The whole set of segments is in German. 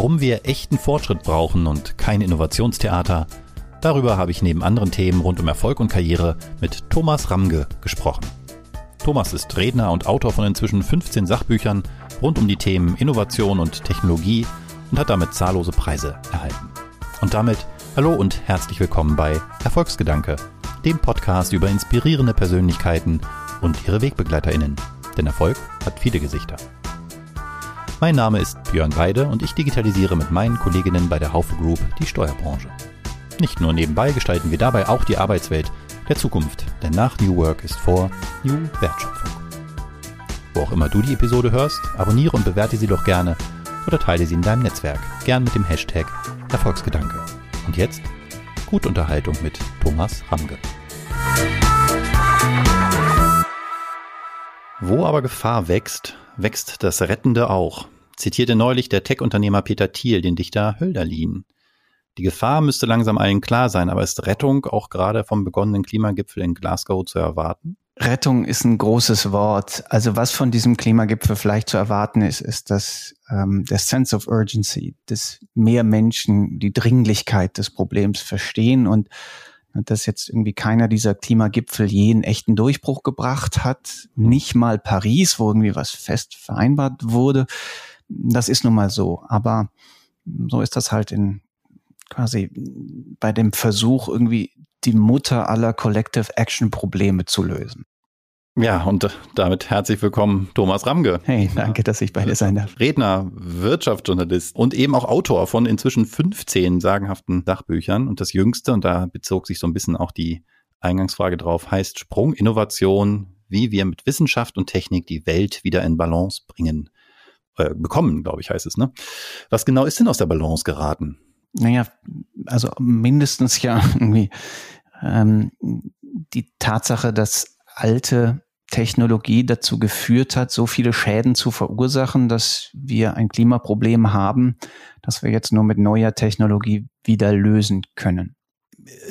Warum wir echten Fortschritt brauchen und kein Innovationstheater, darüber habe ich neben anderen Themen rund um Erfolg und Karriere mit Thomas Ramge gesprochen. Thomas ist Redner und Autor von inzwischen 15 Sachbüchern rund um die Themen Innovation und Technologie und hat damit zahllose Preise erhalten. Und damit hallo und herzlich willkommen bei Erfolgsgedanke, dem Podcast über inspirierende Persönlichkeiten und ihre Wegbegleiterinnen. Denn Erfolg hat viele Gesichter. Mein Name ist Björn Weide und ich digitalisiere mit meinen Kolleginnen bei der Haufe Group die Steuerbranche. Nicht nur nebenbei gestalten wir dabei auch die Arbeitswelt der Zukunft, denn nach New Work ist vor New Wertschöpfung. Wo auch immer du die Episode hörst, abonniere und bewerte sie doch gerne oder teile sie in deinem Netzwerk, gern mit dem Hashtag Erfolgsgedanke. Und jetzt gut Unterhaltung mit Thomas Ramge. Wo aber Gefahr wächst, wächst das Rettende auch, zitierte neulich der Tech-Unternehmer Peter Thiel den Dichter Hölderlin. Die Gefahr müsste langsam allen klar sein, aber ist Rettung auch gerade vom begonnenen Klimagipfel in Glasgow zu erwarten? Rettung ist ein großes Wort. Also was von diesem Klimagipfel vielleicht zu erwarten ist, ist dass ähm, der Sense of Urgency, dass mehr Menschen die Dringlichkeit des Problems verstehen und dass jetzt irgendwie keiner dieser Klimagipfel je einen echten Durchbruch gebracht hat. Nicht mal Paris, wo irgendwie was fest vereinbart wurde. Das ist nun mal so. Aber so ist das halt in quasi bei dem Versuch, irgendwie die Mutter aller Collective Action Probleme zu lösen. Ja, und damit herzlich willkommen, Thomas Ramge. Hey, danke, dass ich bei dir sein darf. Redner, Wirtschaftsjournalist und eben auch Autor von inzwischen 15 sagenhaften Sachbüchern. Und das jüngste, und da bezog sich so ein bisschen auch die Eingangsfrage drauf, heißt Sprung Innovation, wie wir mit Wissenschaft und Technik die Welt wieder in Balance bringen. Äh, bekommen, glaube ich, heißt es, ne? Was genau ist denn aus der Balance geraten? Naja, also mindestens ja irgendwie ähm, die Tatsache, dass alte Technologie dazu geführt hat, so viele Schäden zu verursachen, dass wir ein Klimaproblem haben, das wir jetzt nur mit neuer Technologie wieder lösen können.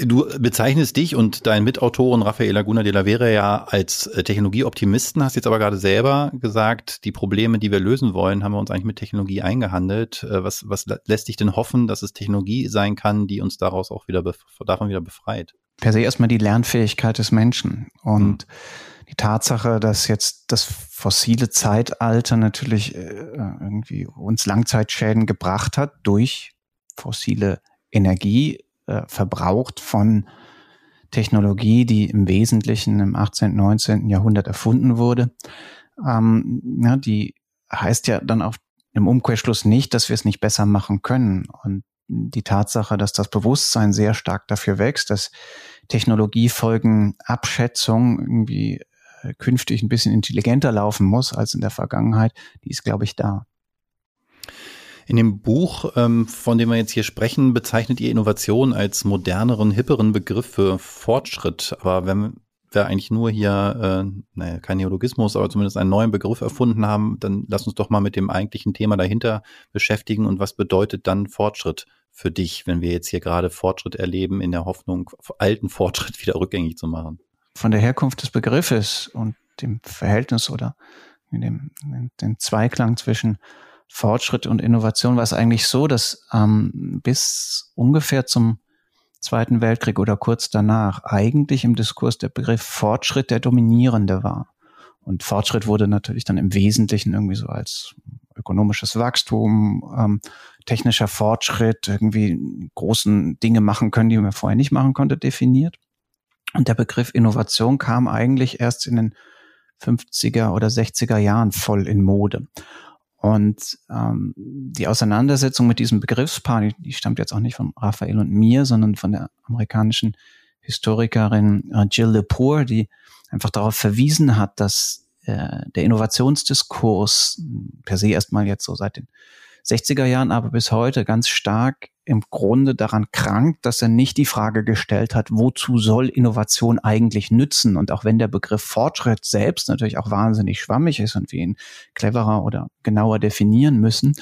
Du bezeichnest dich und deinen Mitautoren Rafael Laguna de la Vera ja als äh, Technologieoptimisten, hast jetzt aber gerade selber gesagt, die Probleme, die wir lösen wollen, haben wir uns eigentlich mit Technologie eingehandelt. Äh, was, was lässt dich denn hoffen, dass es Technologie sein kann, die uns daraus auch wieder davon wieder befreit? per se erstmal die Lernfähigkeit des Menschen und mhm. Die Tatsache, dass jetzt das fossile Zeitalter natürlich äh, irgendwie uns Langzeitschäden gebracht hat durch fossile Energie, äh, verbraucht von Technologie, die im Wesentlichen im 18., 19. Jahrhundert erfunden wurde. Ähm, ja, die heißt ja dann auch im Umkehrschluss nicht, dass wir es nicht besser machen können. Und die Tatsache, dass das Bewusstsein sehr stark dafür wächst, dass Technologiefolgenabschätzung irgendwie äh, künftig ein bisschen intelligenter laufen muss als in der Vergangenheit, die ist, glaube ich, da. In dem Buch, ähm, von dem wir jetzt hier sprechen, bezeichnet ihr Innovation als moderneren, hipperen Begriff für Fortschritt. Aber wenn wir eigentlich nur hier, äh, naja, kein Neologismus, aber zumindest einen neuen Begriff erfunden haben, dann lass uns doch mal mit dem eigentlichen Thema dahinter beschäftigen und was bedeutet dann Fortschritt für dich, wenn wir jetzt hier gerade Fortschritt erleben, in der Hoffnung, alten Fortschritt wieder rückgängig zu machen? Von der Herkunft des Begriffes und dem Verhältnis oder dem, dem Zweiklang zwischen Fortschritt und Innovation war es eigentlich so, dass ähm, bis ungefähr zum Zweiten Weltkrieg oder kurz danach eigentlich im Diskurs der Begriff Fortschritt der dominierende war. Und Fortschritt wurde natürlich dann im Wesentlichen irgendwie so als ökonomisches Wachstum, ähm, technischer Fortschritt, irgendwie großen Dinge machen können, die man vorher nicht machen konnte, definiert. Und der Begriff Innovation kam eigentlich erst in den 50er oder 60er Jahren voll in Mode. Und ähm, die Auseinandersetzung mit diesem Begriffspaar, die, die stammt jetzt auch nicht von Raphael und mir, sondern von der amerikanischen Historikerin äh, Jill Lepore, die einfach darauf verwiesen hat, dass äh, der Innovationsdiskurs per se erstmal jetzt so seit den 60er Jahren, aber bis heute ganz stark im Grunde daran krankt, dass er nicht die Frage gestellt hat, wozu soll Innovation eigentlich nützen? Und auch wenn der Begriff Fortschritt selbst natürlich auch wahnsinnig schwammig ist und wir ihn cleverer oder genauer definieren müssen,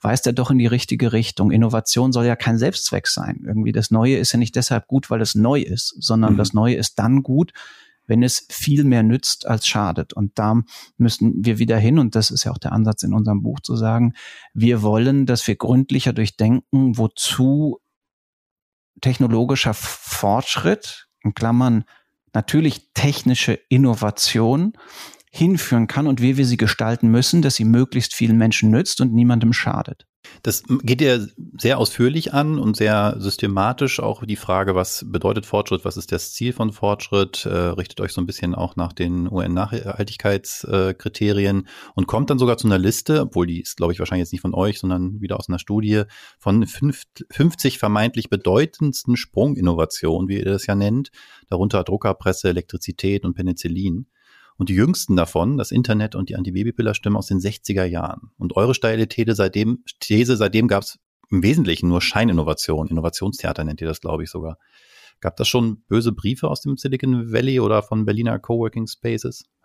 weist er doch in die richtige Richtung. Innovation soll ja kein Selbstzweck sein. Irgendwie das Neue ist ja nicht deshalb gut, weil es neu ist, sondern mhm. das Neue ist dann gut, wenn es viel mehr nützt als schadet. Und da müssen wir wieder hin, und das ist ja auch der Ansatz in unserem Buch zu sagen, wir wollen, dass wir gründlicher durchdenken, wozu technologischer Fortschritt, in Klammern natürlich technische Innovation, hinführen kann und wie wir sie gestalten müssen, dass sie möglichst vielen Menschen nützt und niemandem schadet. Das geht ja sehr ausführlich an und sehr systematisch auch die Frage, was bedeutet Fortschritt, was ist das Ziel von Fortschritt, äh, richtet euch so ein bisschen auch nach den UN-Nachhaltigkeitskriterien und kommt dann sogar zu einer Liste, obwohl die ist, glaube ich, wahrscheinlich jetzt nicht von euch, sondern wieder aus einer Studie von 50 vermeintlich bedeutendsten Sprunginnovationen, wie ihr das ja nennt, darunter Druckerpresse, Elektrizität und Penicillin. Und die jüngsten davon, das Internet und die Antibabypiller, stimmen aus den 60er Jahren. Und eure steile These seitdem, These, seitdem gab es im Wesentlichen nur Scheininnovation. Innovationstheater nennt ihr das, glaube ich, sogar. Gab das schon böse Briefe aus dem Silicon Valley oder von Berliner Coworking Spaces?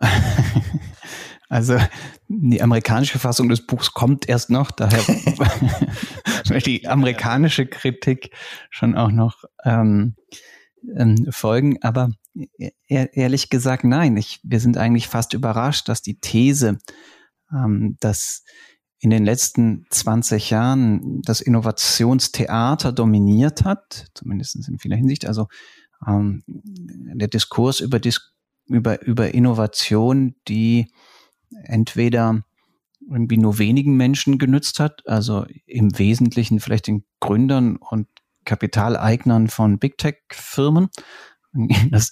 Also die amerikanische Fassung des Buchs kommt erst noch, daher die amerikanische Kritik schon auch noch ähm, ähm, folgen. Aber ehrlich gesagt, nein. Ich, wir sind eigentlich fast überrascht, dass die These, ähm, dass in den letzten 20 Jahren das Innovationstheater dominiert hat, zumindest in vieler Hinsicht. Also ähm, der Diskurs über, über, über Innovation, die entweder irgendwie nur wenigen Menschen genützt hat, also im Wesentlichen vielleicht den Gründern und Kapitaleignern von Big Tech-Firmen, dass,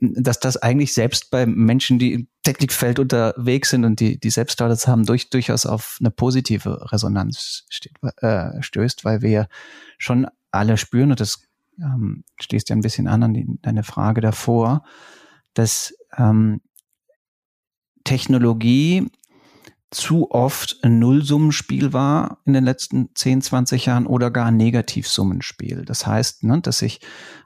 dass das eigentlich selbst bei Menschen, die im Technikfeld unterwegs sind und die, die selbst Startups haben, durch, durchaus auf eine positive Resonanz steht, äh, stößt, weil wir schon alle spüren, und das ähm, schließt ja ein bisschen an an die, deine Frage davor, dass ähm, Technologie zu oft ein Nullsummenspiel war in den letzten 10, 20 Jahren oder gar ein Negativsummenspiel. Das heißt, ne, dass ich,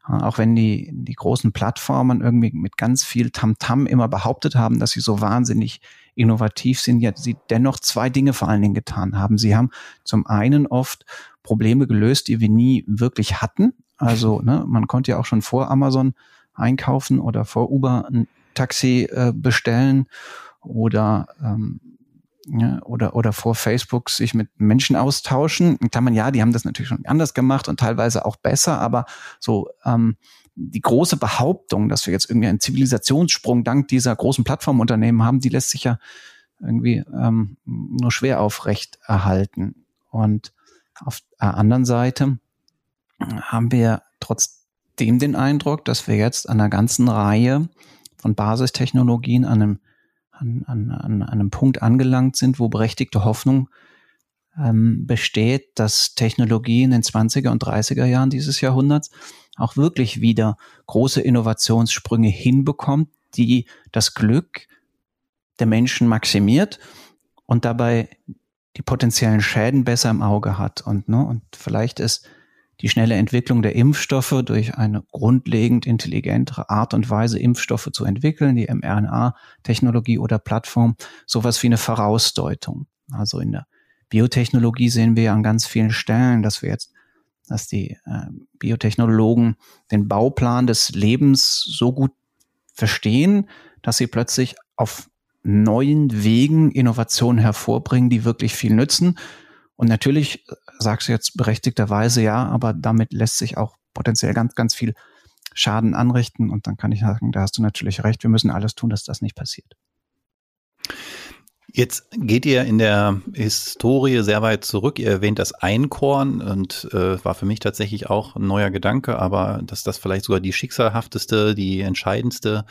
äh, auch wenn die, die großen Plattformen irgendwie mit ganz viel Tamtam -Tam immer behauptet haben, dass sie so wahnsinnig innovativ sind, ja, sie dennoch zwei Dinge vor allen Dingen getan haben. Sie haben zum einen oft Probleme gelöst, die wir nie wirklich hatten. Also ne, man konnte ja auch schon vor Amazon einkaufen oder vor Uber ein Taxi äh, bestellen oder ähm, ja, oder, oder vor Facebook sich mit Menschen austauschen. Kann man ja, die haben das natürlich schon anders gemacht und teilweise auch besser, aber so ähm, die große Behauptung, dass wir jetzt irgendwie einen Zivilisationssprung dank dieser großen Plattformunternehmen haben, die lässt sich ja irgendwie ähm, nur schwer aufrecht erhalten. Und auf der anderen Seite haben wir trotzdem den Eindruck, dass wir jetzt an einer ganzen Reihe von Basistechnologien an einem an, an, an einem Punkt angelangt sind, wo berechtigte Hoffnung ähm, besteht, dass Technologie in den 20er und 30er Jahren dieses Jahrhunderts auch wirklich wieder große Innovationssprünge hinbekommt, die das Glück der Menschen maximiert und dabei die potenziellen Schäden besser im Auge hat. Und, ne, und vielleicht ist die schnelle Entwicklung der Impfstoffe durch eine grundlegend intelligentere Art und Weise, Impfstoffe zu entwickeln, die mRNA-Technologie oder Plattform, sowas wie eine Vorausdeutung. Also in der Biotechnologie sehen wir an ganz vielen Stellen, dass wir jetzt, dass die äh, Biotechnologen den Bauplan des Lebens so gut verstehen, dass sie plötzlich auf neuen Wegen Innovationen hervorbringen, die wirklich viel nützen. Und natürlich sagst du jetzt berechtigterweise ja, aber damit lässt sich auch potenziell ganz, ganz viel Schaden anrichten. Und dann kann ich sagen, da hast du natürlich recht, wir müssen alles tun, dass das nicht passiert. Jetzt geht ihr in der Historie sehr weit zurück. Ihr erwähnt das Einkorn und äh, war für mich tatsächlich auch ein neuer Gedanke, aber dass das vielleicht sogar die schicksalhafteste, die entscheidendste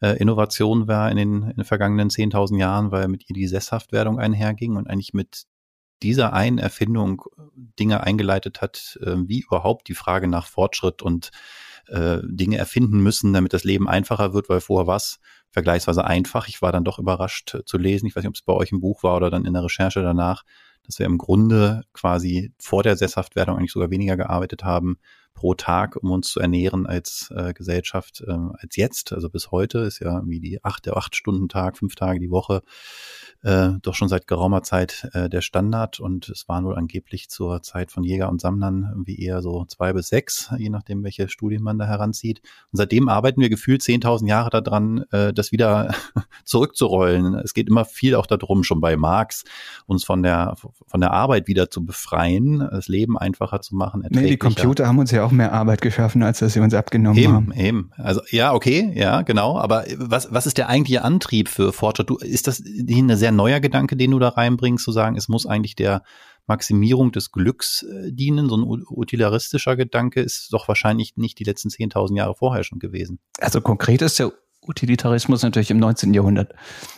äh, Innovation war in den, in den vergangenen 10.000 Jahren, weil mit ihr die Sesshaftwerdung einherging und eigentlich mit dieser einen Erfindung äh, Dinge eingeleitet hat, äh, wie überhaupt die Frage nach Fortschritt und äh, Dinge erfinden müssen, damit das Leben einfacher wird, weil vorher war es vergleichsweise einfach. Ich war dann doch überrascht äh, zu lesen. Ich weiß nicht, ob es bei euch im Buch war oder dann in der Recherche danach, dass wir im Grunde quasi vor der Sesshaftwerdung eigentlich sogar weniger gearbeitet haben, pro Tag, um uns zu ernähren als äh, Gesellschaft äh, als jetzt. Also bis heute ist ja wie die acht, der acht Stunden Tag, fünf Tage die Woche äh, doch schon seit geraumer Zeit äh, der Standard und es waren wohl angeblich zur Zeit von Jäger und Sammlern irgendwie eher so zwei bis sechs, je nachdem, welche Studien man da heranzieht. Und seitdem arbeiten wir gefühlt 10.000 Jahre daran, äh, das wieder zurückzurollen. Es geht immer viel auch darum, schon bei Marx, uns von der, von der Arbeit wieder zu befreien, das Leben einfacher zu machen. Nee, die Computer haben uns ja auch mehr Arbeit geschaffen, als dass sie uns abgenommen eben, haben. Eben, also ja, okay, ja, genau. Aber was, was ist der eigentliche Antrieb für Fortschritt? Du, ist das eine sehr neuer Gedanke, den du da reinbringst, zu sagen, es muss eigentlich der Maximierung des Glücks äh, dienen. So ein utilitaristischer Gedanke ist doch wahrscheinlich nicht die letzten 10.000 Jahre vorher schon gewesen. Also konkret ist der Utilitarismus natürlich im 19. Jahrhundert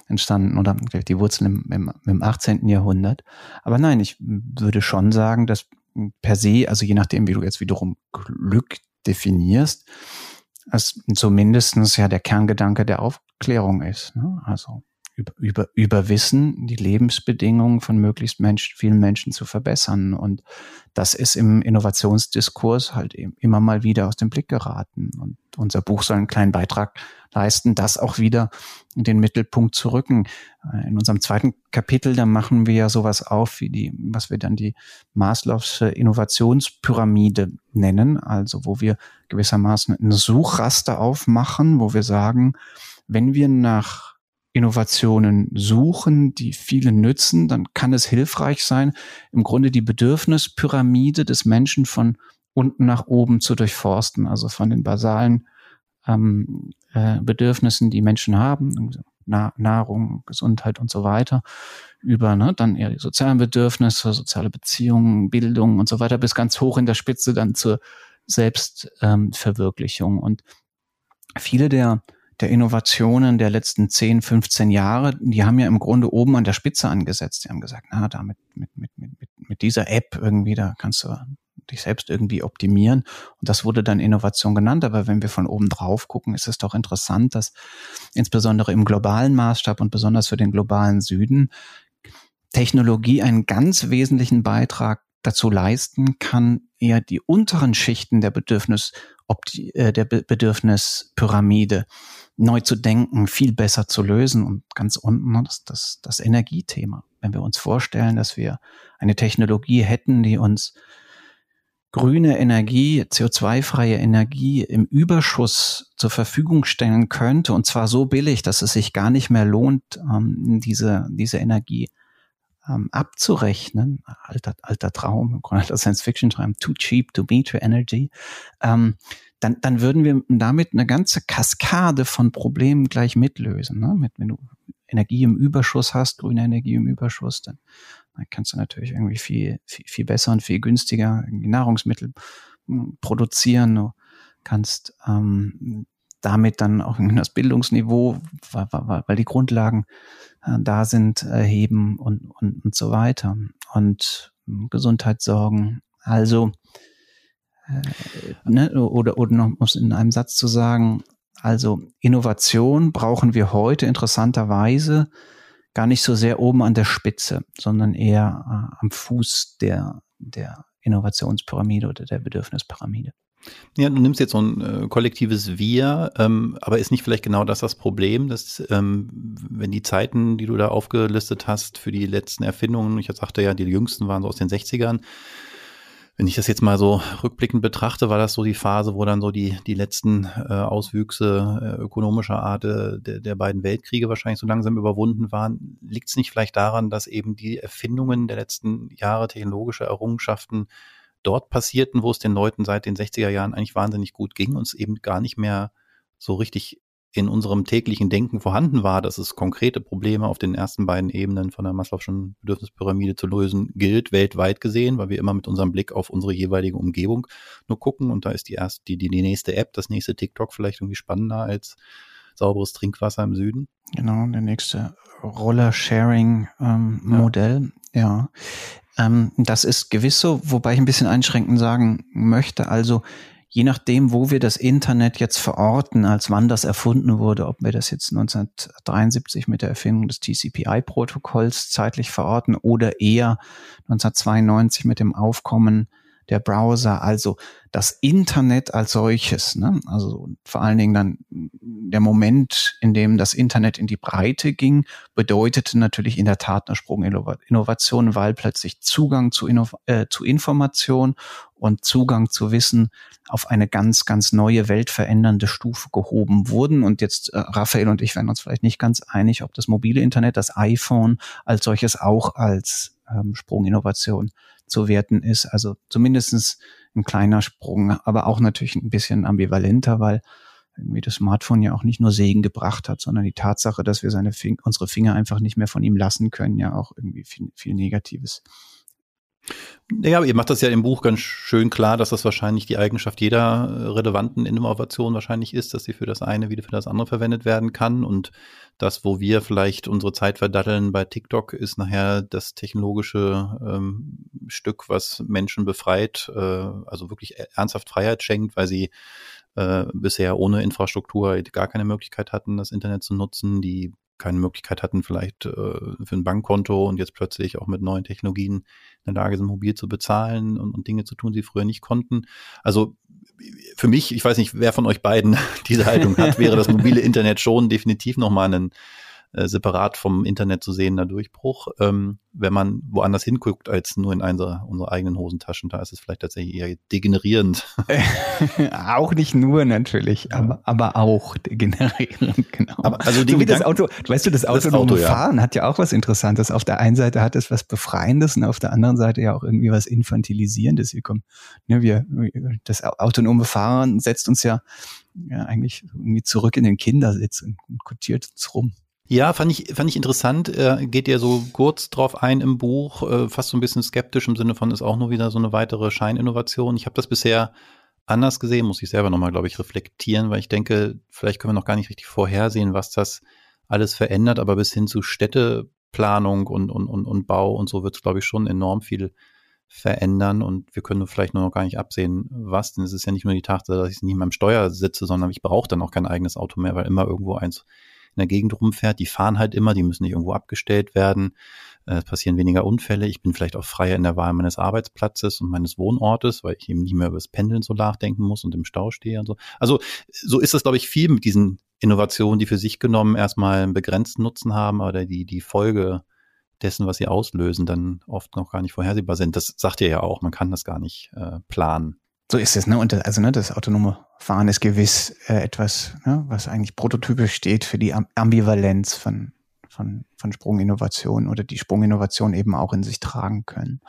entstanden oder die Wurzeln im, im, im 18. Jahrhundert. Aber nein, ich würde schon sagen, dass per se, also je nachdem, wie du jetzt wiederum Glück definierst, es zumindestens ja der Kerngedanke der Aufklärung ist. Ne? Also über, über, über Wissen die Lebensbedingungen von möglichst Mensch, vielen Menschen zu verbessern. Und das ist im Innovationsdiskurs halt immer mal wieder aus dem Blick geraten. Und unser Buch soll einen kleinen Beitrag leisten, das auch wieder in den Mittelpunkt zu rücken. In unserem zweiten Kapitel, da machen wir ja sowas auf, wie die, was wir dann die Maslows Innovationspyramide nennen, also wo wir gewissermaßen ein Suchraster aufmachen, wo wir sagen, wenn wir nach Innovationen suchen, die vielen nützen, dann kann es hilfreich sein, im Grunde die Bedürfnispyramide des Menschen von unten nach oben zu durchforsten, also von den basalen ähm, äh, Bedürfnissen, die Menschen haben, Na Nahrung, Gesundheit und so weiter, über ne, dann eher die sozialen Bedürfnisse, soziale Beziehungen, Bildung und so weiter, bis ganz hoch in der Spitze dann zur Selbstverwirklichung. Ähm, und viele der der Innovationen der letzten 10, 15 Jahre, die haben ja im Grunde oben an der Spitze angesetzt. Die haben gesagt, na, damit, mit, mit, mit, mit dieser App irgendwie, da kannst du dich selbst irgendwie optimieren. Und das wurde dann Innovation genannt. Aber wenn wir von oben drauf gucken, ist es doch interessant, dass insbesondere im globalen Maßstab und besonders für den globalen Süden Technologie einen ganz wesentlichen Beitrag dazu leisten kann, eher die unteren Schichten der Bedürfnis, äh, der Bedürfnispyramide neu zu denken, viel besser zu lösen. Und ganz unten ne, das, das, das Energiethema. Wenn wir uns vorstellen, dass wir eine Technologie hätten, die uns grüne Energie, CO2-freie Energie im Überschuss zur Verfügung stellen könnte, und zwar so billig, dass es sich gar nicht mehr lohnt, ähm, diese, diese Energie ähm, abzurechnen. Alter, alter Traum, alter Science-Fiction-Traum, too cheap to your energy. Ähm, dann, dann würden wir damit eine ganze Kaskade von Problemen gleich mitlösen. Ne? Mit, wenn du Energie im Überschuss hast, grüne Energie im Überschuss, dann, dann kannst du natürlich irgendwie viel, viel, viel besser und viel günstiger irgendwie Nahrungsmittel hm, produzieren. Du kannst ähm, damit dann auch das Bildungsniveau, weil, weil, weil die Grundlagen äh, da sind, erheben und, und, und so weiter. Und hm, Gesundheit sorgen. Also äh, ne, oder, oder noch es in einem Satz zu sagen, also Innovation brauchen wir heute interessanterweise gar nicht so sehr oben an der Spitze, sondern eher äh, am Fuß der, der Innovationspyramide oder der Bedürfnispyramide. Ja, du nimmst jetzt so ein äh, kollektives Wir, ähm, aber ist nicht vielleicht genau das das Problem, dass ähm, wenn die Zeiten, die du da aufgelistet hast für die letzten Erfindungen, ich sagte ja, die jüngsten waren so aus den 60ern, wenn ich das jetzt mal so rückblickend betrachte, war das so die Phase, wo dann so die, die letzten äh, Auswüchse äh, ökonomischer Art äh, der, der beiden Weltkriege wahrscheinlich so langsam überwunden waren. Liegt es nicht vielleicht daran, dass eben die Erfindungen der letzten Jahre, technologische Errungenschaften dort passierten, wo es den Leuten seit den 60er Jahren eigentlich wahnsinnig gut ging und es eben gar nicht mehr so richtig in unserem täglichen Denken vorhanden war, dass es konkrete Probleme auf den ersten beiden Ebenen von der Maslow'schen Bedürfnispyramide zu lösen gilt, weltweit gesehen, weil wir immer mit unserem Blick auf unsere jeweilige Umgebung nur gucken und da ist die erste, die, die, die nächste App, das nächste TikTok vielleicht irgendwie spannender als sauberes Trinkwasser im Süden. Genau, der nächste Roller-Sharing-Modell, ähm, ja. ja. Ähm, das ist gewiss so, wobei ich ein bisschen einschränkend sagen möchte, also je nachdem, wo wir das Internet jetzt verorten, als wann das erfunden wurde, ob wir das jetzt 1973 mit der Erfindung des TCP/IP-Protokolls zeitlich verorten oder eher 1992 mit dem Aufkommen der Browser, also das Internet als solches. Ne? Also vor allen Dingen dann der Moment, in dem das Internet in die Breite ging, bedeutete natürlich in der Tat eine Sprunginnovation, weil plötzlich Zugang zu, Inno äh, zu Information und Zugang zu Wissen auf eine ganz, ganz neue, weltverändernde Stufe gehoben wurden. Und jetzt, äh, Raphael und ich werden uns vielleicht nicht ganz einig, ob das mobile Internet, das iPhone als solches auch als ähm, Sprunginnovation zu werten ist. Also zumindestens ein kleiner Sprung, aber auch natürlich ein bisschen ambivalenter, weil irgendwie das Smartphone ja auch nicht nur Segen gebracht hat, sondern die Tatsache, dass wir seine Fing unsere Finger einfach nicht mehr von ihm lassen können, ja auch irgendwie viel, viel Negatives ja, ihr macht das ja im Buch ganz schön klar, dass das wahrscheinlich die Eigenschaft jeder äh, relevanten Innovation wahrscheinlich ist, dass sie für das eine wie für das andere verwendet werden kann. Und das, wo wir vielleicht unsere Zeit verdatteln bei TikTok, ist nachher das technologische ähm, Stück, was Menschen befreit, äh, also wirklich e-, ernsthaft Freiheit schenkt, weil sie äh, bisher ohne Infrastruktur gar keine Möglichkeit hatten, das Internet zu nutzen, die keine Möglichkeit hatten, vielleicht äh, für ein Bankkonto und jetzt plötzlich auch mit neuen Technologien in der Lage sind, mobil zu bezahlen und, und Dinge zu tun, die sie früher nicht konnten. Also für mich, ich weiß nicht, wer von euch beiden diese Haltung hat, wäre das mobile Internet schon definitiv nochmal ein äh, separat vom Internet zu sehender Durchbruch. Ähm, wenn man woanders hinguckt als nur in einer unserer eigenen Hosentaschen, da ist es vielleicht tatsächlich eher degenerierend. auch nicht nur natürlich, ja. aber, aber auch degenerierend, genau. Aber also so wie das Auto, weißt du, das autonome Auto, Fahren ja. hat ja auch was Interessantes. Auf der einen Seite hat es was Befreiendes und auf der anderen Seite ja auch irgendwie was Infantilisierendes. Wir kommen, ne, wir, das autonome Fahren setzt uns ja, ja eigentlich irgendwie zurück in den Kindersitz und, und kotiert uns rum. Ja, fand ich, fand ich interessant. Äh, geht ja so kurz drauf ein im Buch, äh, fast so ein bisschen skeptisch im Sinne von, ist auch nur wieder so eine weitere Scheininnovation. Ich habe das bisher anders gesehen, muss ich selber nochmal, glaube ich, reflektieren, weil ich denke, vielleicht können wir noch gar nicht richtig vorhersehen, was das alles verändert, aber bis hin zu Städteplanung und, und, und, und Bau und so wird es, glaube ich, schon enorm viel verändern und wir können vielleicht nur noch gar nicht absehen, was, denn es ist ja nicht nur die Tatsache, dass ich nicht mehr im Steuer sitze, sondern ich brauche dann auch kein eigenes Auto mehr, weil immer irgendwo eins in der Gegend rumfährt. Die fahren halt immer, die müssen nicht irgendwo abgestellt werden. Äh, es passieren weniger Unfälle. Ich bin vielleicht auch freier in der Wahl meines Arbeitsplatzes und meines Wohnortes, weil ich eben nicht mehr über das Pendeln so nachdenken muss und im Stau stehe und so. Also so ist das, glaube ich, viel mit diesen Innovationen, die für sich genommen erstmal einen begrenzten Nutzen haben, aber die, die Folge dessen, was sie auslösen, dann oft noch gar nicht vorhersehbar sind. Das sagt ihr ja auch, man kann das gar nicht äh, planen. So ist es, ne? Und das, also ne, das autonome Fahren ist gewiss äh, etwas, ne, was eigentlich prototypisch steht für die Ambivalenz von, von, von Sprunginnovation oder die Sprunginnovation eben auch in sich tragen können.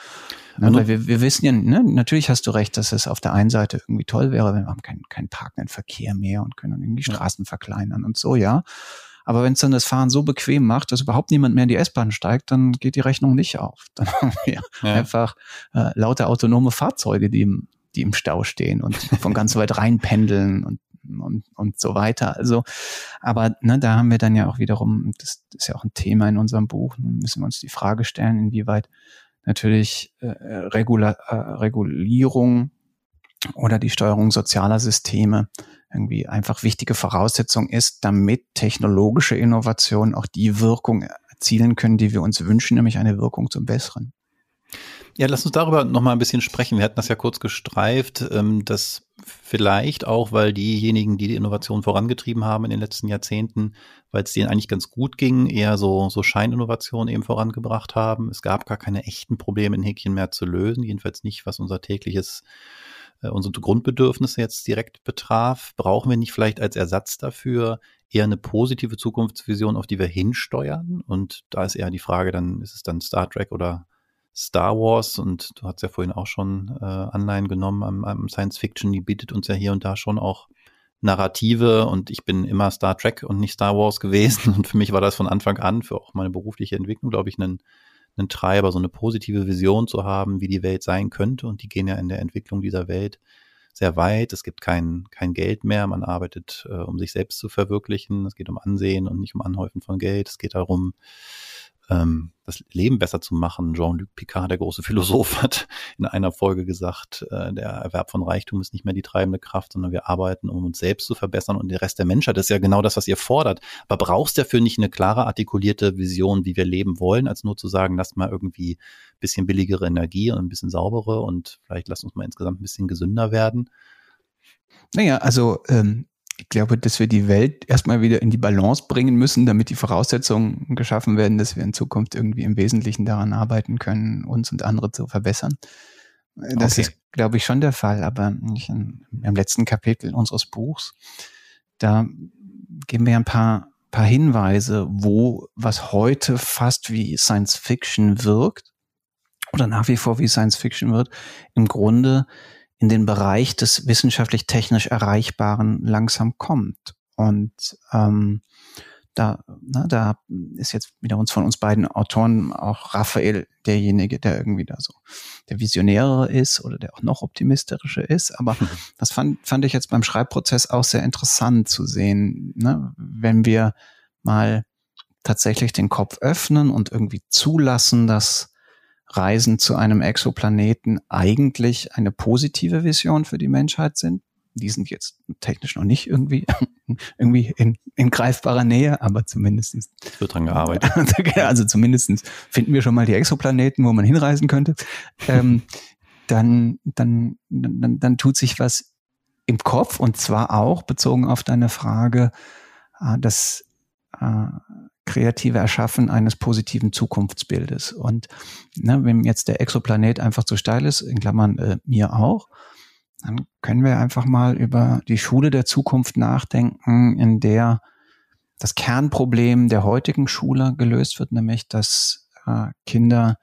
Ne, weil wir, wir wissen ja, ne, natürlich hast du recht, dass es auf der einen Seite irgendwie toll wäre, wenn wir haben keinen keinen parkenden Verkehr mehr und können irgendwie Straßen verkleinern und so, ja. Aber wenn es dann das Fahren so bequem macht, dass überhaupt niemand mehr in die S-Bahn steigt, dann geht die Rechnung nicht auf. Dann haben wir ja. einfach äh, lauter autonome Fahrzeuge, die im die im Stau stehen und von ganz weit rein pendeln und, und, und so weiter. Also, aber ne, da haben wir dann ja auch wiederum, das, das ist ja auch ein Thema in unserem Buch, müssen wir uns die Frage stellen, inwieweit natürlich äh, Regula äh, Regulierung oder die Steuerung sozialer Systeme irgendwie einfach wichtige Voraussetzung ist, damit technologische Innovationen auch die Wirkung erzielen können, die wir uns wünschen, nämlich eine Wirkung zum Besseren. Ja, lass uns darüber noch mal ein bisschen sprechen. Wir hatten das ja kurz gestreift, ähm, dass vielleicht auch, weil diejenigen, die die Innovation vorangetrieben haben in den letzten Jahrzehnten, weil es denen eigentlich ganz gut ging, eher so, so Scheininnovationen eben vorangebracht haben. Es gab gar keine echten Probleme in Häkchen mehr zu lösen, jedenfalls nicht, was unser tägliches äh, unsere Grundbedürfnisse jetzt direkt betraf, brauchen wir nicht vielleicht als Ersatz dafür eher eine positive Zukunftsvision, auf die wir hinsteuern? Und da ist eher die Frage, dann ist es dann Star Trek oder Star Wars und du hast ja vorhin auch schon äh, Anleihen genommen am, am Science Fiction, die bietet uns ja hier und da schon auch Narrative und ich bin immer Star Trek und nicht Star Wars gewesen und für mich war das von Anfang an, für auch meine berufliche Entwicklung, glaube ich, ein, ein Treiber, so eine positive Vision zu haben, wie die Welt sein könnte und die gehen ja in der Entwicklung dieser Welt sehr weit. Es gibt kein, kein Geld mehr, man arbeitet, äh, um sich selbst zu verwirklichen. Es geht um Ansehen und nicht um Anhäufen von Geld. Es geht darum, ähm, das Leben besser zu machen. Jean-Luc Picard, der große Philosoph, hat in einer Folge gesagt, äh, der Erwerb von Reichtum ist nicht mehr die treibende Kraft, sondern wir arbeiten, um uns selbst zu verbessern und der Rest der Menschheit. Das ist ja genau das, was ihr fordert. Aber brauchst dafür nicht eine klare artikulierte Vision, wie wir leben wollen, als nur zu sagen, lasst mal irgendwie ein bisschen billigere Energie und ein bisschen saubere und vielleicht lasst uns mal insgesamt ein bisschen gesünder werden? Naja, also ähm, ich glaube, dass wir die Welt erstmal wieder in die Balance bringen müssen, damit die Voraussetzungen geschaffen werden, dass wir in Zukunft irgendwie im Wesentlichen daran arbeiten können, uns und andere zu verbessern. Das okay. ist, glaube ich, schon der Fall, aber in, im letzten Kapitel unseres Buchs. Da geben wir ein paar, paar Hinweise, wo was heute fast wie Science Fiction wirkt oder nach wie vor wie Science Fiction wird, im Grunde in den Bereich des wissenschaftlich-technisch Erreichbaren langsam kommt. Und ähm, da, na, da ist jetzt wieder uns von uns beiden Autoren auch Raphael derjenige, der irgendwie da so der Visionäre ist oder der auch noch optimistische ist. Aber das fand, fand ich jetzt beim Schreibprozess auch sehr interessant zu sehen, ne? wenn wir mal tatsächlich den Kopf öffnen und irgendwie zulassen, dass Reisen zu einem Exoplaneten eigentlich eine positive Vision für die Menschheit sind. Die sind jetzt technisch noch nicht irgendwie, irgendwie in, in greifbarer Nähe, aber zumindestens wird dran gearbeitet. also zumindestens finden wir schon mal die Exoplaneten, wo man hinreisen könnte. Ähm, dann, dann, dann, dann tut sich was im Kopf und zwar auch bezogen auf deine Frage, äh, dass äh, kreative Erschaffen eines positiven Zukunftsbildes. Und ne, wenn jetzt der Exoplanet einfach zu steil ist, in Klammern äh, mir auch, dann können wir einfach mal über die Schule der Zukunft nachdenken, in der das Kernproblem der heutigen Schule gelöst wird, nämlich dass äh, Kinder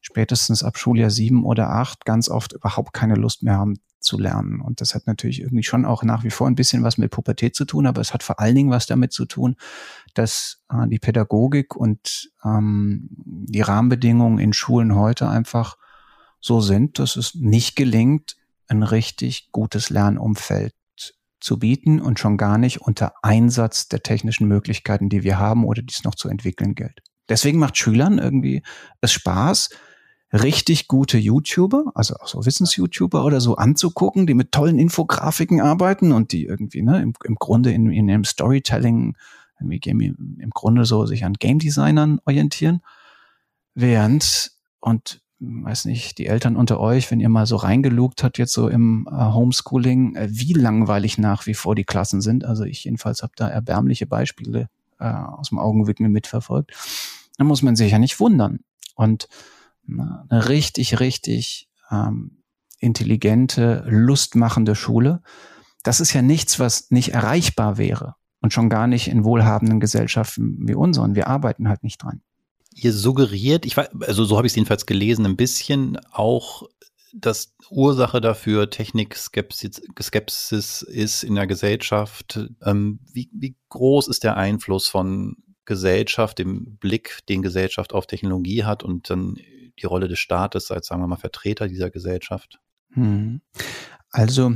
spätestens ab Schuljahr sieben oder acht ganz oft überhaupt keine Lust mehr haben zu lernen. Und das hat natürlich irgendwie schon auch nach wie vor ein bisschen was mit Pubertät zu tun, aber es hat vor allen Dingen was damit zu tun, dass äh, die Pädagogik und ähm, die Rahmenbedingungen in Schulen heute einfach so sind, dass es nicht gelingt, ein richtig gutes Lernumfeld zu bieten und schon gar nicht unter Einsatz der technischen Möglichkeiten, die wir haben oder die es noch zu entwickeln gilt. Deswegen macht Schülern irgendwie es Spaß, richtig gute YouTuber, also auch so Wissens-YouTuber oder so anzugucken, die mit tollen Infografiken arbeiten und die irgendwie ne, im, im Grunde in, in dem Storytelling irgendwie Game, im Grunde so sich an Game Designern orientieren, während und weiß nicht, die Eltern unter euch, wenn ihr mal so reingelugt habt jetzt so im äh, Homeschooling, äh, wie langweilig nach wie vor die Klassen sind. Also ich jedenfalls habe da erbärmliche Beispiele äh, aus dem Augenwinkel mitverfolgt. Da muss man sich ja nicht wundern. Und eine richtig, richtig ähm, intelligente, lustmachende Schule. Das ist ja nichts, was nicht erreichbar wäre und schon gar nicht in wohlhabenden Gesellschaften wie unseren. Wir arbeiten halt nicht dran. Ihr suggeriert, ich weiß, also so habe ich es jedenfalls gelesen, ein bisschen auch, dass Ursache dafür Technikskepsis Skepsis ist in der Gesellschaft. Ähm, wie, wie groß ist der Einfluss von Gesellschaft, dem Blick, den Gesellschaft auf Technologie hat und dann die Rolle des Staates als, sagen wir mal, Vertreter dieser Gesellschaft? Hm. Also,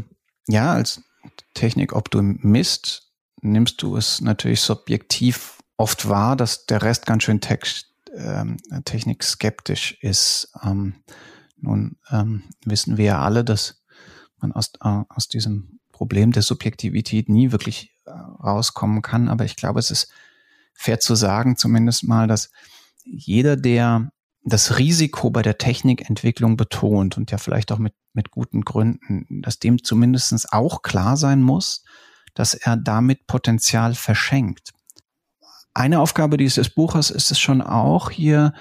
ja, als Technikoptimist nimmst du es natürlich subjektiv oft wahr, dass der Rest ganz schön text, ähm, technikskeptisch ist. Ähm, nun ähm, wissen wir ja alle, dass man aus, äh, aus diesem Problem der Subjektivität nie wirklich äh, rauskommen kann. Aber ich glaube, es ist fair zu sagen, zumindest mal, dass jeder, der das Risiko bei der Technikentwicklung betont und ja vielleicht auch mit, mit guten Gründen, dass dem zumindestens auch klar sein muss, dass er damit Potenzial verschenkt. Eine Aufgabe dieses Buches ist es schon auch, hier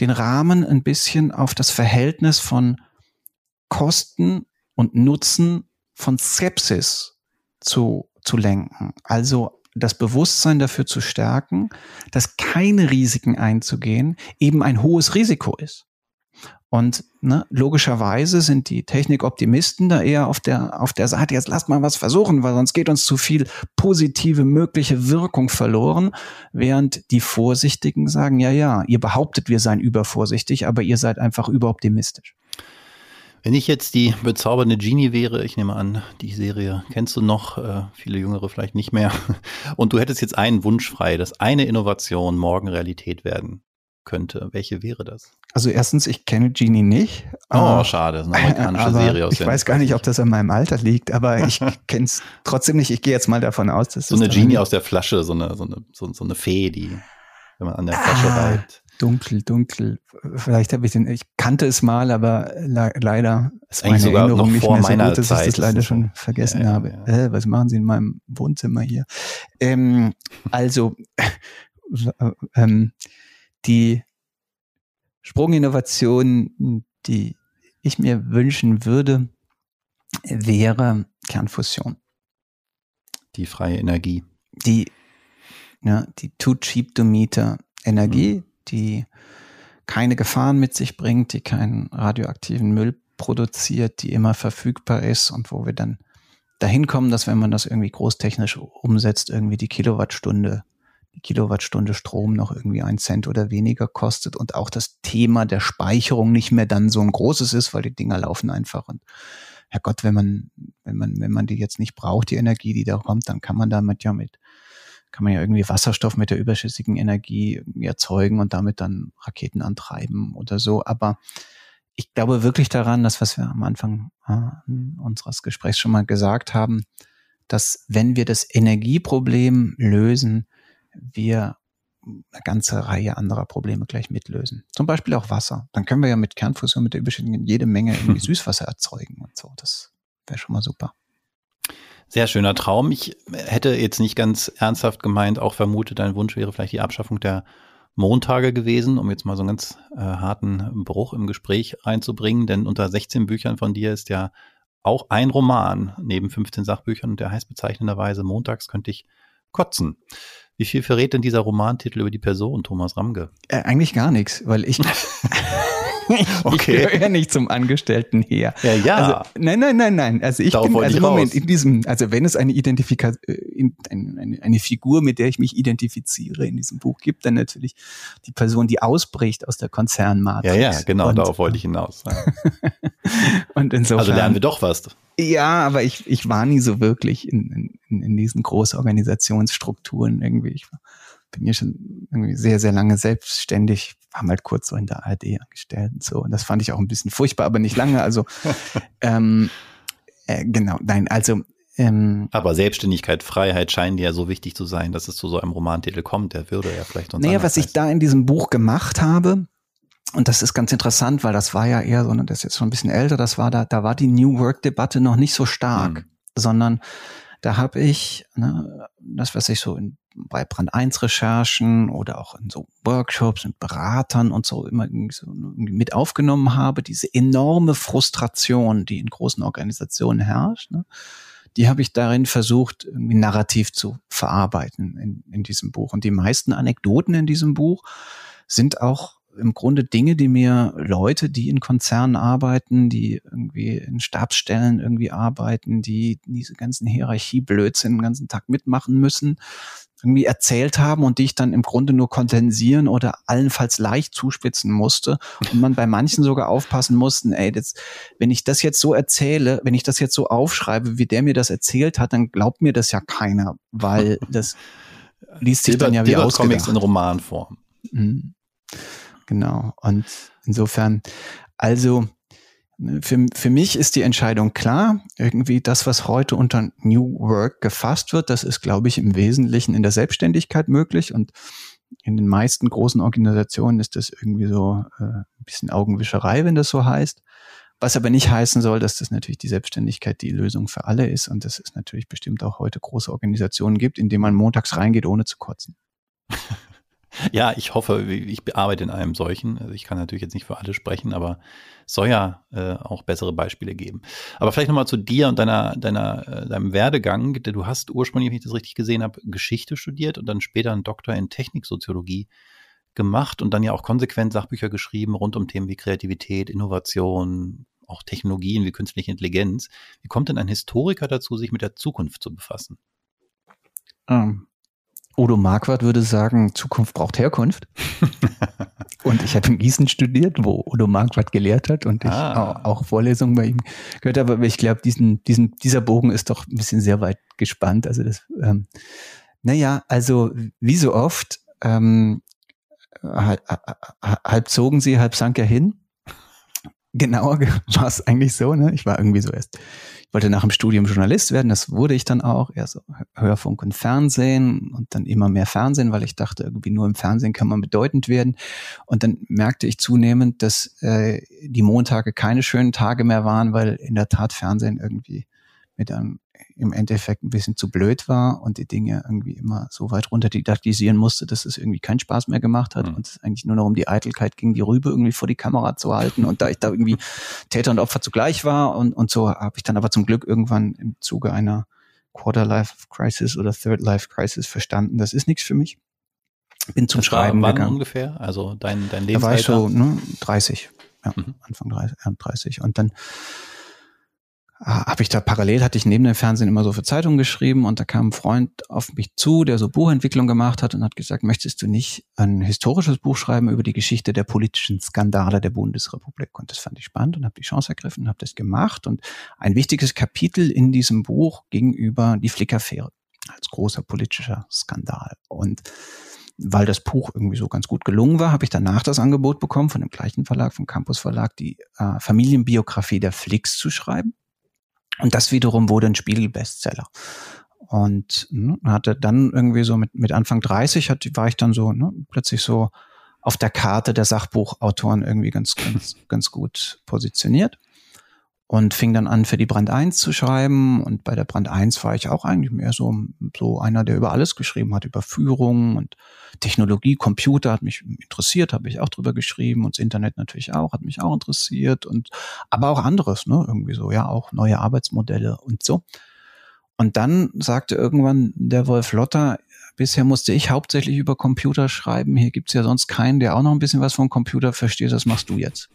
den Rahmen ein bisschen auf das Verhältnis von Kosten und Nutzen von Skepsis zu, zu lenken. Also das Bewusstsein dafür zu stärken, dass keine Risiken einzugehen eben ein hohes Risiko ist. Und ne, logischerweise sind die Technikoptimisten da eher auf der, auf der Seite, jetzt lasst mal was versuchen, weil sonst geht uns zu viel positive mögliche Wirkung verloren, während die Vorsichtigen sagen, ja, ja, ihr behauptet, wir seien übervorsichtig, aber ihr seid einfach überoptimistisch. Wenn ich jetzt die bezaubernde Genie wäre, ich nehme an, die Serie kennst du noch, äh, viele Jüngere vielleicht nicht mehr, und du hättest jetzt einen Wunsch frei, dass eine Innovation morgen Realität werden könnte, welche wäre das? Also erstens, ich kenne Genie nicht. Oh, schade, das ist eine amerikanische Serie aus Ich weiß gar nicht, ob das an meinem Alter liegt, aber ich kenne es trotzdem nicht. Ich gehe jetzt mal davon aus, dass so eine Genie aus der Flasche, so eine, so eine, so, so eine Fee, die, wenn man an der Flasche ah, reibt. Dunkel, dunkel. Vielleicht habe ich den, ich kannte es mal, aber le leider ist meine Erinnerung nicht mehr so gut, dass Zeit. ich das leider schon vergessen ja, habe. Ja. Äh, was machen Sie in meinem Wohnzimmer hier? Ähm, also, ähm, die Sprunginnovation, die ich mir wünschen würde, wäre Kernfusion. Die freie Energie. Die, ja, die Too Cheap to Meter Energie, mhm. Die keine Gefahren mit sich bringt, die keinen radioaktiven Müll produziert, die immer verfügbar ist und wo wir dann dahin kommen, dass wenn man das irgendwie großtechnisch umsetzt, irgendwie die Kilowattstunde die Kilowattstunde Strom noch irgendwie ein Cent oder weniger kostet und auch das Thema der Speicherung nicht mehr dann so ein großes ist, weil die Dinger laufen einfach und Herrgott, wenn man, wenn man, wenn man die jetzt nicht braucht, die Energie, die da kommt, dann kann man damit ja mit, kann man ja irgendwie Wasserstoff mit der überschüssigen Energie erzeugen und damit dann Raketen antreiben oder so. Aber ich glaube wirklich daran, dass was wir am Anfang äh, unseres Gesprächs schon mal gesagt haben, dass wenn wir das Energieproblem lösen, wir eine ganze Reihe anderer Probleme gleich mitlösen. Zum Beispiel auch Wasser. Dann können wir ja mit Kernfusion, mit der Überschüttung jede Menge irgendwie Süßwasser erzeugen und so. Das wäre schon mal super. Sehr schöner Traum. Ich hätte jetzt nicht ganz ernsthaft gemeint, auch vermutet, dein Wunsch wäre vielleicht die Abschaffung der Montage gewesen, um jetzt mal so einen ganz äh, harten Bruch im Gespräch reinzubringen. Denn unter 16 Büchern von dir ist ja auch ein Roman neben 15 Sachbüchern der heißt bezeichnenderweise Montags könnte ich kotzen. Wie viel verrät denn dieser Romantitel über die Person Thomas Ramge? Äh, eigentlich gar nichts, weil ich, okay. ich gehöre nicht zum Angestellten her. Ja, ja. Also, nein, nein, nein, nein. Also ich Darauf bin, also Moment, in diesem, also wenn es eine Identifikation, äh, eine, eine Figur, mit der ich mich identifiziere in diesem Buch gibt, dann natürlich die Person, die ausbricht aus der Konzernmatrix. Ja, ja, genau, und, darauf wollte ich hinaus. Ja. und insofern. Also lernen wir doch was. Ja, aber ich, ich war nie so wirklich in, in, in diesen Großorganisationsstrukturen irgendwie. Ich bin ja schon irgendwie sehr, sehr lange selbstständig, war mal kurz so in der ARD angestellt und so. Und das fand ich auch ein bisschen furchtbar, aber nicht lange. Also ähm, äh, genau, nein, also ähm, aber Selbstständigkeit, Freiheit scheinen ja so wichtig zu sein, dass es zu so einem Romantitel kommt. Der würde ja vielleicht uns. Naja, was ich da in diesem Buch gemacht habe, und das ist ganz interessant, weil das war ja eher so, das ist jetzt schon ein bisschen älter, das war da, da war die New Work-Debatte noch nicht so stark, mhm. sondern da habe ich, ne, das, was ich so in, bei Brand 1 Recherchen oder auch in so Workshops mit Beratern und so immer so mit aufgenommen habe, diese enorme Frustration, die in großen Organisationen herrscht, ne, die habe ich darin versucht, irgendwie narrativ zu verarbeiten in, in diesem Buch. Und die meisten Anekdoten in diesem Buch sind auch im Grunde Dinge, die mir Leute, die in Konzernen arbeiten, die irgendwie in Stabsstellen irgendwie arbeiten, die diese ganzen Hierarchieblödsinn den ganzen Tag mitmachen müssen, irgendwie erzählt haben und die ich dann im Grunde nur kondensieren oder allenfalls leicht zuspitzen musste und man bei manchen sogar aufpassen mussten, ey, das, wenn ich das jetzt so erzähle, wenn ich das jetzt so aufschreibe, wie der mir das erzählt hat, dann glaubt mir das ja keiner, weil das liest sich dann ja wie ausgedacht. Comics in Romanform. Mhm. Genau. Und insofern, also für, für mich ist die Entscheidung klar. Irgendwie das, was heute unter New Work gefasst wird, das ist, glaube ich, im Wesentlichen in der Selbstständigkeit möglich. Und in den meisten großen Organisationen ist das irgendwie so äh, ein bisschen Augenwischerei, wenn das so heißt. Was aber nicht heißen soll, dass das natürlich die Selbstständigkeit die Lösung für alle ist und dass es natürlich bestimmt auch heute große Organisationen gibt, in denen man montags reingeht, ohne zu kotzen. Ja, ich hoffe, ich arbeite in einem solchen. Also ich kann natürlich jetzt nicht für alle sprechen, aber soll ja äh, auch bessere Beispiele geben. Aber vielleicht nochmal zu dir und deiner, deiner, äh, deinem Werdegang. Du hast ursprünglich, wenn ich das richtig gesehen habe, Geschichte studiert und dann später einen Doktor in Techniksoziologie gemacht und dann ja auch konsequent Sachbücher geschrieben rund um Themen wie Kreativität, Innovation, auch Technologien wie künstliche Intelligenz. Wie kommt denn ein Historiker dazu, sich mit der Zukunft zu befassen? Ähm, Odo Marquardt würde sagen, Zukunft braucht Herkunft. und ich habe in Gießen studiert, wo Odo Marquardt gelehrt hat und ich ah. auch, Vorlesungen bei ihm gehört habe. Aber ich glaube, diesen, diesen, dieser Bogen ist doch ein bisschen sehr weit gespannt. Also das, ähm, naja, also wie so oft ähm, halb, halb zogen sie, halb sank er hin. Genauer war es eigentlich so, ne? Ich war irgendwie so erst ich wollte nach dem Studium Journalist werden, das wurde ich dann auch, eher so Hörfunk und Fernsehen und dann immer mehr Fernsehen, weil ich dachte, irgendwie nur im Fernsehen kann man bedeutend werden. Und dann merkte ich zunehmend, dass äh, die Montage keine schönen Tage mehr waren, weil in der Tat Fernsehen irgendwie mit einem im Endeffekt ein bisschen zu blöd war und die Dinge irgendwie immer so weit runter didaktisieren musste, dass es irgendwie keinen Spaß mehr gemacht hat mhm. und es eigentlich nur noch um die Eitelkeit ging, die Rübe irgendwie vor die Kamera zu halten. Und da ich da irgendwie Täter und Opfer zugleich war und, und so habe ich dann aber zum Glück irgendwann im Zuge einer Quarter-Life-Crisis oder Third-Life-Crisis verstanden, das ist nichts für mich. Bin zum das Schreiben war wann gegangen. ungefähr? Also dein, dein Lebensalter? Da war ich so ne, 30, ja, mhm. Anfang 30, 30. Und dann habe ich da parallel, hatte ich neben dem Fernsehen immer so für Zeitungen geschrieben und da kam ein Freund auf mich zu, der so Buchentwicklung gemacht hat und hat gesagt, möchtest du nicht ein historisches Buch schreiben über die Geschichte der politischen Skandale der Bundesrepublik? Und das fand ich spannend und habe die Chance ergriffen und habe das gemacht. Und ein wichtiges Kapitel in diesem Buch ging über die Flickaffäre als großer politischer Skandal. Und weil das Buch irgendwie so ganz gut gelungen war, habe ich danach das Angebot bekommen von dem gleichen Verlag, vom Campus Verlag, die äh, Familienbiografie der Flicks zu schreiben. Und das wiederum wurde ein Spiegel-Bestseller. Und ne, hatte dann irgendwie so mit, mit Anfang 30 hat, war ich dann so ne, plötzlich so auf der Karte der Sachbuchautoren irgendwie ganz, ganz, ganz gut positioniert und fing dann an, für die Brand 1 zu schreiben. Und bei der Brand 1 war ich auch eigentlich mehr so, so einer, der über alles geschrieben hat, über Führung und Technologie, Computer hat mich interessiert, habe ich auch drüber geschrieben und das Internet natürlich auch, hat mich auch interessiert und aber auch anderes, ne, irgendwie so, ja, auch neue Arbeitsmodelle und so. Und dann sagte irgendwann der Wolf Lotter, bisher musste ich hauptsächlich über Computer schreiben, hier gibt's ja sonst keinen, der auch noch ein bisschen was vom Computer versteht, das machst du jetzt.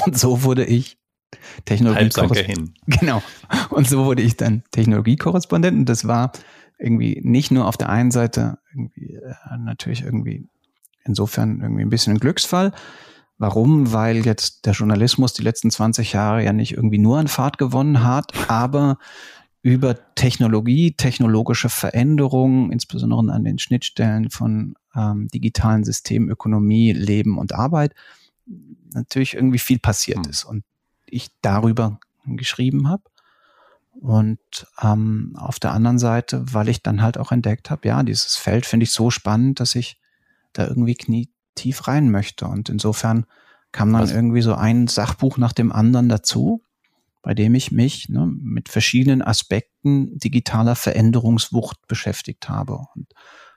Und so wurde ich Technologiekorrespondent. Genau. Und so wurde ich dann Technologiekorrespondent. Und das war irgendwie nicht nur auf der einen Seite irgendwie äh, natürlich irgendwie insofern irgendwie ein bisschen ein Glücksfall. Warum? Weil jetzt der Journalismus die letzten 20 Jahre ja nicht irgendwie nur an Fahrt gewonnen hat, aber über Technologie, technologische Veränderungen, insbesondere an den Schnittstellen von ähm, digitalen Systemen, Ökonomie, Leben und Arbeit, natürlich irgendwie viel passiert mhm. ist und ich darüber geschrieben habe. Und ähm, auf der anderen Seite, weil ich dann halt auch entdeckt habe, ja, dieses Feld finde ich so spannend, dass ich da irgendwie knietief rein möchte. Und insofern kam dann Was? irgendwie so ein Sachbuch nach dem anderen dazu, bei dem ich mich ne, mit verschiedenen Aspekten digitaler Veränderungswucht beschäftigt habe. Und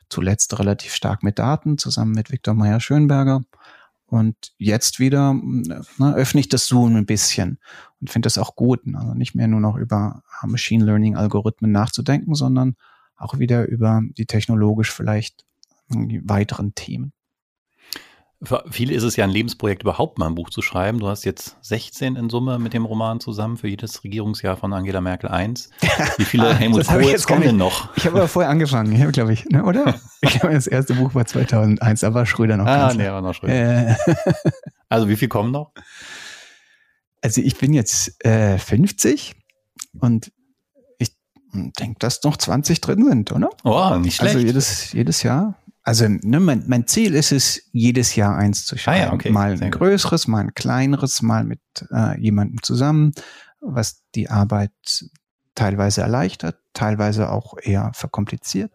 zuletzt relativ stark mit Daten, zusammen mit Viktor Meyer-Schönberger und jetzt wieder ne, öffne ich das Zoom ein bisschen und finde das auch gut. Ne? Also nicht mehr nur noch über Machine Learning Algorithmen nachzudenken, sondern auch wieder über die technologisch vielleicht weiteren Themen. Für viele ist es ja ein Lebensprojekt, überhaupt mal ein Buch zu schreiben. Du hast jetzt 16 in Summe mit dem Roman zusammen für jedes Regierungsjahr von Angela Merkel 1. Wie viele ah, Helmut Kohls kommen denn noch? Ich habe aber vorher angefangen, ich glaube ich, ne, oder? Ich glaube, das erste Buch war 2001, da war Schröder noch. Ah, nee, war noch Schröder. Äh. Also wie viel kommen noch? Also ich bin jetzt äh, 50 und ich denke, dass noch 20 drin sind, oder? Oh, nicht also schlecht. Also jedes, jedes Jahr also ne, mein, mein Ziel ist es, jedes Jahr eins zu schreiben. Ah, ja, okay. Mal ein größeres, mal ein kleineres, mal mit äh, jemandem zusammen, was die Arbeit teilweise erleichtert, teilweise auch eher verkompliziert.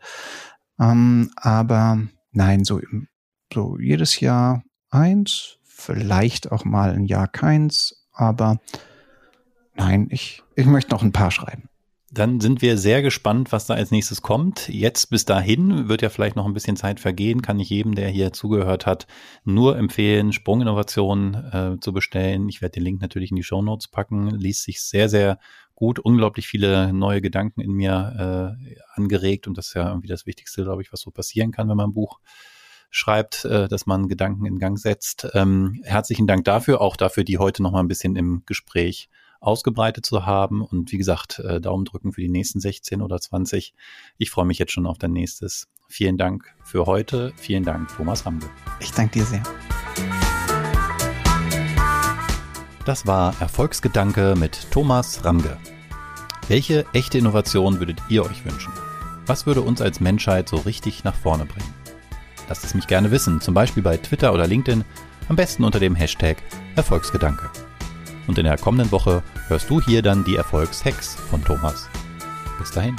Ähm, aber nein, so, so jedes Jahr eins, vielleicht auch mal ein Jahr keins, aber nein, ich, ich möchte noch ein paar schreiben. Dann sind wir sehr gespannt, was da als nächstes kommt. Jetzt bis dahin wird ja vielleicht noch ein bisschen Zeit vergehen, kann ich jedem, der hier zugehört hat, nur empfehlen, Sprunginnovation äh, zu bestellen. Ich werde den Link natürlich in die Show Notes packen. Liest sich sehr, sehr gut, unglaublich viele neue Gedanken in mir äh, angeregt und das ist ja irgendwie das Wichtigste, glaube ich, was so passieren kann, wenn man ein Buch schreibt, äh, dass man Gedanken in Gang setzt. Ähm, herzlichen Dank dafür, auch dafür, die heute noch mal ein bisschen im Gespräch ausgebreitet zu haben. Und wie gesagt, äh, Daumen drücken für die nächsten 16 oder 20. Ich freue mich jetzt schon auf dein nächstes. Vielen Dank für heute. Vielen Dank, Thomas Ramge. Ich danke dir sehr. Das war Erfolgsgedanke mit Thomas Ramge. Welche echte Innovation würdet ihr euch wünschen? Was würde uns als Menschheit so richtig nach vorne bringen? Lasst es mich gerne wissen, zum Beispiel bei Twitter oder LinkedIn, am besten unter dem Hashtag Erfolgsgedanke. Und in der kommenden Woche hörst du hier dann die Erfolgshacks von Thomas. Bis dahin.